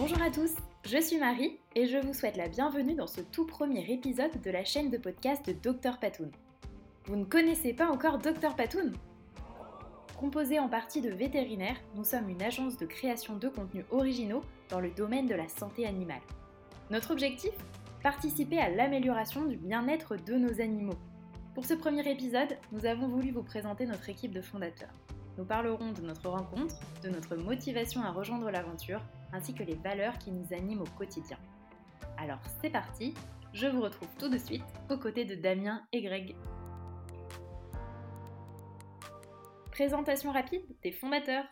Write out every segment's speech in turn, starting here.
Bonjour à tous, je suis Marie et je vous souhaite la bienvenue dans ce tout premier épisode de la chaîne de podcast de Dr Patoun. Vous ne connaissez pas encore Dr Patoun? Composé en partie de vétérinaires, nous sommes une agence de création de contenus originaux dans le domaine de la santé animale. Notre objectif? Participer à l'amélioration du bien-être de nos animaux. Pour ce premier épisode, nous avons voulu vous présenter notre équipe de fondateurs. Nous parlerons de notre rencontre, de notre motivation à rejoindre l'aventure, ainsi que les valeurs qui nous animent au quotidien. Alors c'est parti, je vous retrouve tout de suite aux côtés de Damien et Greg. Présentation rapide des fondateurs.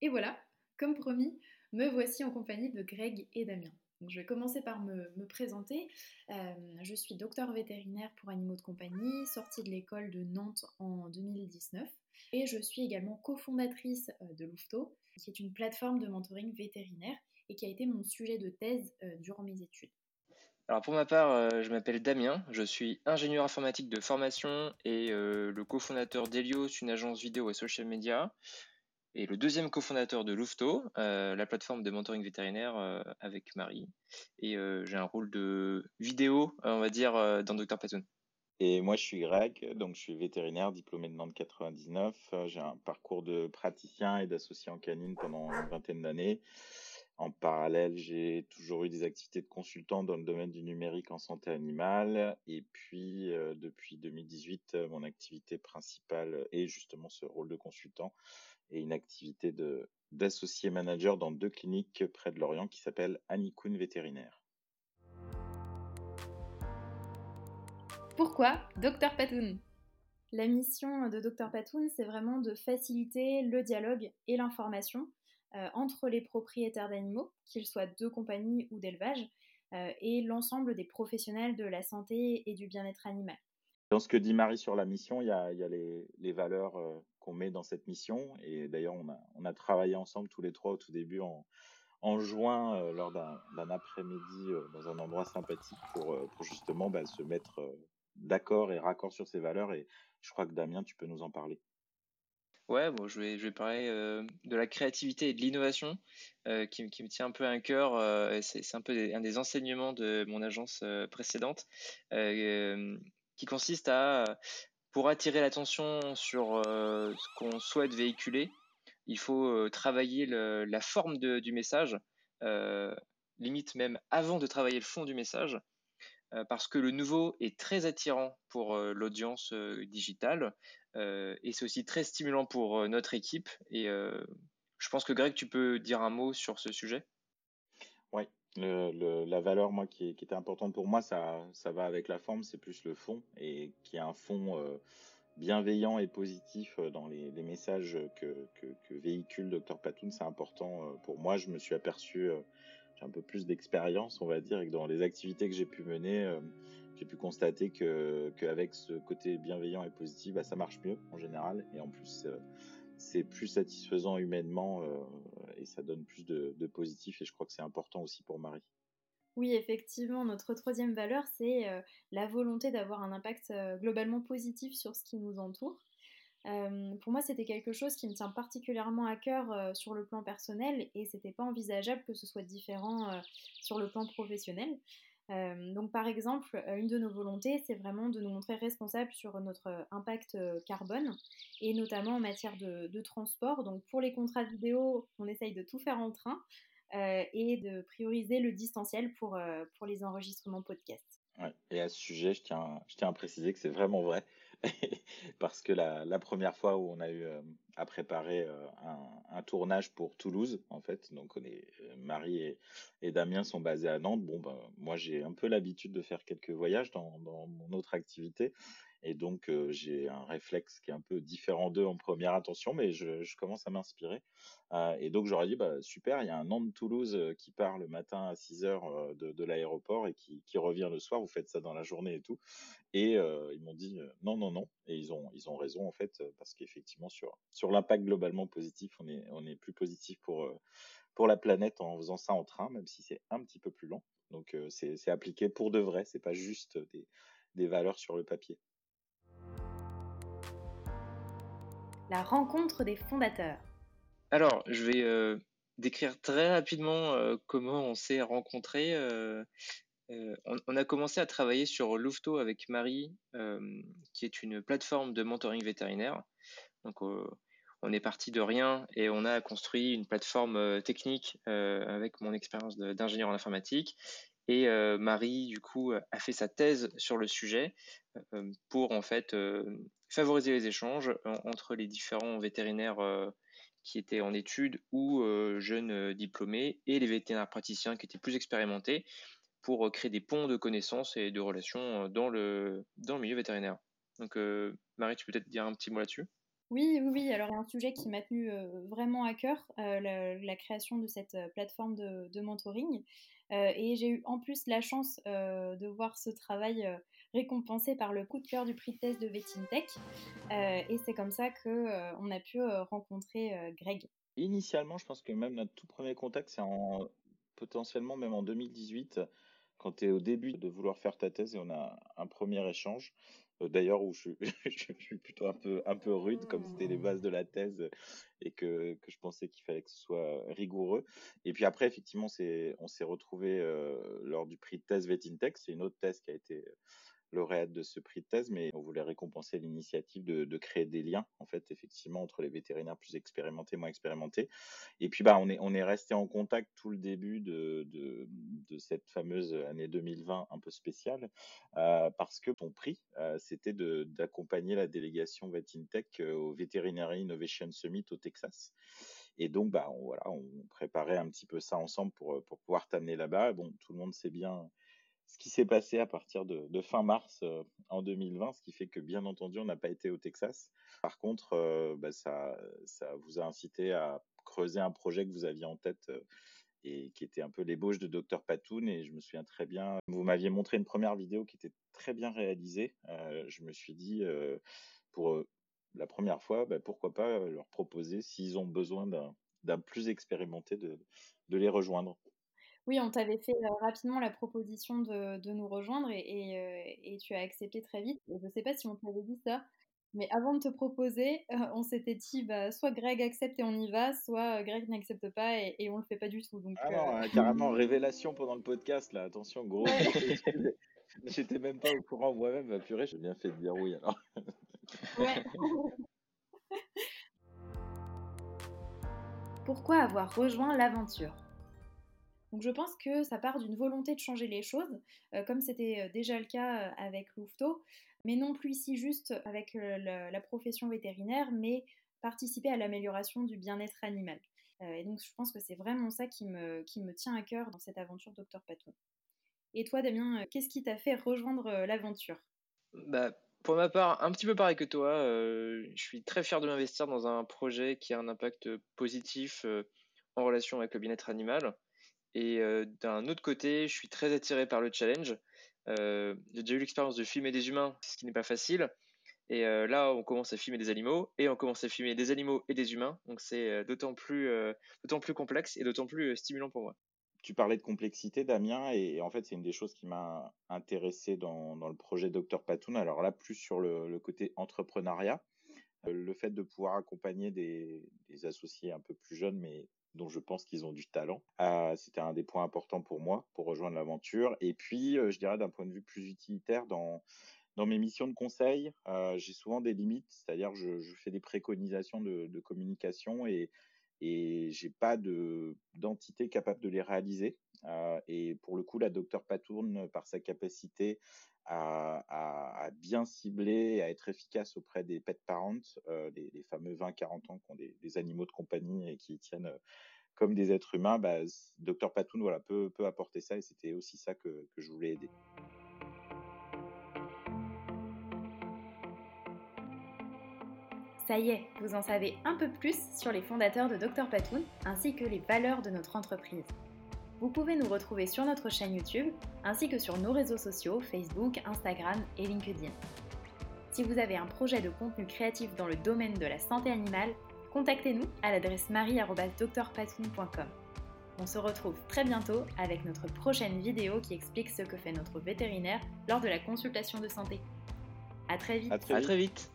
Et voilà, comme promis, me voici en compagnie de Greg et Damien. Je vais commencer par me, présenter. Euh, je suis docteur vétérinaire pour animaux de compagnie, sortie de l'école de Nantes en 2019. Et je suis également cofondatrice euh, de Louveteau, qui est une plateforme de mentoring vétérinaire et qui a été mon sujet de thèse euh, durant mes études. Alors pour ma part, je m'appelle Damien, je suis ingénieur informatique de formation et le cofondateur d'Elios, une agence vidéo et social media, et le deuxième cofondateur de Louveteau, la plateforme de mentoring vétérinaire avec Marie. Et j'ai un rôle de vidéo, on va dire, dans Dr Patoun. Et moi, je suis Greg, donc je suis vétérinaire, diplômé de Nantes 99. J'ai un parcours de praticien et d'associé en canine pendant une vingtaine d'années. En parallèle, j'ai toujours eu des activités de consultant dans le domaine du numérique en santé animale. Et puis, euh, depuis 2018, euh, mon activité principale est justement ce rôle de consultant et une activité de d'associé manager dans deux cliniques près de Lorient qui s'appelle Anikoun Vétérinaire. Pourquoi Dr Patoun? La mission de Dr Patoun, c'est vraiment de faciliter le dialogue et l'information euh, entre les propriétaires d'animaux, qu'ils soient de compagnie ou d'élevage, euh, et l'ensemble des professionnels de la santé et du bien-être animal. Dans ce que dit Marie sur la mission, il y a, les, valeurs euh, qu'on met dans cette mission. Et d'ailleurs, on a, travaillé ensemble tous les trois au tout début en, juin lors d'un après-midi dans un endroit sympathique pour, justement bah, se mettre d'accord et raccord sur ces valeurs. Et je crois que Damien, tu peux nous en parler. Ouais, bon, je vais, parler euh, de la créativité et de l'innovation euh, qui, me tient un peu à cœur. Euh, c'est un peu un des enseignements de mon agence précédente qui consiste à, pour attirer l'attention sur ce qu'on souhaite véhiculer, il faut travailler le, la forme du message, limite même avant de travailler le fond du message. Euh, parce que le nouveau est très attirant pour euh, l'audience euh, digitale et c'est aussi très stimulant pour notre équipe. Et je pense que Greg, tu peux dire un mot sur ce sujet? Oui, la valeur moi qui, était importante pour moi, ça, ça va avec la forme, c'est plus le fond et qui a un fond bienveillant et positif dans les, messages que, véhicule Dr Patoun, c'est important pour moi. Je me suis aperçu un peu plus d'expérience, on va dire, et que dans les activités que j'ai pu mener, euh, j'ai pu constater que qu'avec ce côté bienveillant et positif, bah, ça marche mieux en général, et en plus euh, c'est plus satisfaisant humainement euh, et ça donne plus de, positif, et je crois que c'est important aussi pour Marie. Oui, effectivement, notre troisième valeur, c'est la volonté d'avoir un impact globalement positif sur ce qui nous entoure. Euh, pour moi, c'était quelque chose qui me tient particulièrement à cœur euh, sur le plan personnel et c'était pas envisageable que ce soit différent euh, sur le plan professionnel. Donc, par exemple, une de nos volontés, c'est vraiment de nous montrer responsables sur notre impact carbone et notamment en matière de, transport. Donc, pour les contrats vidéo, on essaye de tout faire en train et de prioriser le distanciel pour, les enregistrements podcast. Et à ce sujet, je tiens à préciser que c'est vraiment vrai, parce que la, première fois où on a eu euh, à préparer euh, un, tournage pour Toulouse, en fait, donc euh, Marie et, Damien sont basés à Nantes. Bon, ben, moi j'ai un peu l'habitude de faire quelques voyages dans, mon autre activité, et donc, j'ai un réflexe qui est un peu différent d'eux en première intention, mais je, commence à m'inspirer. Et donc, j'aurais dit, bah, super, il y a un Nantes-Toulouse qui part le matin à 6 heures de, de l'aéroport et qui, qui, revient le soir. Vous faites ça dans la journée et tout. Et ils m'ont dit, non, non, non. Et ils ont, ils ont raison, en fait, parce qu'effectivement, sur, sur l'impact globalement positif, on est, on est plus positif pour, pour la planète en faisant ça en train, même si c'est un petit peu plus lent. Donc, c'est appliqué pour de vrai. C'est pas juste des, des valeurs sur le papier. la rencontre des fondateurs. Alors, je vais euh, décrire très rapidement comment on s'est rencontrés. On, a commencé à travailler sur Louveteau avec Marie, qui est une plateforme de mentoring vétérinaire. Donc, on est parti de rien et on a construit une plateforme technique avec mon expérience d'ingénieur en informatique. Et Marie, du coup, a fait sa thèse sur le sujet pour en fait favoriser les échanges entre les différents vétérinaires qui étaient en études ou jeunes diplômés et les vétérinaires praticiens qui étaient plus expérimentés pour créer des ponts de connaissances et de relations dans le, dans le milieu vétérinaire. Donc, Marie, tu peux peut-être dire un petit mot là-dessus? Oui, oui, oui. Alors, il y a un sujet qui m'a tenu vraiment à cœur, la, création de cette plateforme de, mentoring. et j'ai eu en plus la chance de voir ce travail récompensé par le coup de cœur du prix de test de Vetintech. et c'est comme ça qu'on a pu rencontrer Greg. Initialement, je pense que même notre tout premier contact, c'est en, potentiellement même en 2018, quand tu es au début de vouloir faire ta thèse et on a un premier échange. Euh, d'ailleurs, où je, suis plutôt un peu, rude, comme c'était les bases de la thèse et que, que je pensais qu'il fallait que ce soit rigoureux. Et puis après, effectivement, on s'est retrouvé euh, lors du prix de thèse Vetintech. C'est une autre thèse qui a été lauréate de ce prix de thèse, mais on voulait récompenser l'initiative de, créer des liens, en fait, effectivement, entre les vétérinaires plus expérimentés moins expérimentés. Et puis, bah, on est, on est resté en contact tout le début de, de, cette fameuse année 2020 un peu spéciale, euh, parce que ton prix, euh, c'était d'accompagner la délégation VetIntech euh, au Veterinary Innovation Summit au Texas. Et donc, bah, on, voilà, on préparait un petit peu ça ensemble pour, pour pouvoir t'amener là-bas. Bon, tout le monde sait bien ce qui s'est passé à partir de, fin mars euh, en 2020, ce qui fait que bien entendu, on n'a pas été au Texas. Par contre, euh, bah, ça, vous a incité à creuser un projet que vous aviez en tête euh, et qui était un peu l'ébauche de Dr Patoun. Et je me souviens très bien, vous m'aviez montré une première vidéo qui était très bien réalisée. je me suis dit, pour la première fois, bah, pourquoi pas leur proposer, s'ils ont besoin d'un plus expérimenté, de les rejoindre. Oui, on t'avait fait rapidement la proposition de, nous rejoindre et, tu as accepté très vite. je ne sais pas si on t'avait dit ça, mais avant de te proposer, on s'était dit bah, soit Greg accepte et on y va, soit Greg n'accepte pas et, on ne le fait pas du tout. Donc, ah non, carrément révélation pendant le podcast là. Attention, gros. J'étais même pas au courant moi-même. Bah, purée, j'ai bien fait de dire oui alors. Pourquoi avoir rejoint l'aventure? Donc je pense que ça part d'une volonté de changer les choses, euh, comme c'était euh, déjà le cas euh, avec Louveteau, mais non plus ici juste avec la, profession vétérinaire, mais participer à l'amélioration du bien-être animal. et donc je pense que c'est vraiment ça qui me, tient à cœur dans cette aventure Dr Patoun. Et toi Damien, qu'est-ce qui t'a fait rejoindre l'aventure? Bah, Pour ma part, un petit peu pareil que toi, je suis très fier de m'investir dans un projet qui a un impact positif en relation avec le bien-être animal. Et d'un autre côté, je suis très attiré par le challenge. j'ai déjà eu l'expérience de filmer des humains, ce qui n'est pas facile. Et là, on commence à filmer des animaux et on commence à filmer des animaux et des humains. Donc c'est d'autant plus, complexe et d'autant plus stimulant pour moi. Tu parlais de complexité, Damien, et en fait, c'est une des choses qui m'a intéressé dans, le projet Dr Patoun. Alors là, plus sur le, le côté entrepreneuriat, le fait de pouvoir accompagner des, des, associés un peu plus jeunes, mais dont je pense qu'ils ont du talent. Euh, c'était un des points importants pour moi, pour rejoindre l'aventure. Et puis, euh, je dirais d'un point de vue plus utilitaire, dans, dans mes missions de conseil, euh, j'ai souvent des limites, c'est-à-dire je, je fais des préconisations de, communication et, et j'ai pas de d'entité capable de les réaliser. Et pour le coup, la docteur Patourne, par sa capacité à, bien cibler, à être efficace auprès des pet parents, euh, les, fameux 20-40 ans qui ont des, animaux de compagnie et qui tiennent euh, comme des êtres humains, bah, docteur Patoun voilà, peut, peut apporter ça et c'était aussi ça que, que je voulais aider. Ça y est, vous en savez un peu plus sur les fondateurs de Dr Patoun ainsi que les valeurs de notre entreprise. Vous pouvez nous retrouver sur notre chaîne YouTube ainsi que sur nos réseaux sociaux Facebook, Instagram et LinkedIn. Si vous avez un projet de contenu créatif dans le domaine de la santé animale, contactez-nous à l'adresse marie.drpatoun.com. On se retrouve très bientôt avec notre prochaine vidéo qui explique ce que fait notre vétérinaire lors de la consultation de santé. À très vite. À très vite.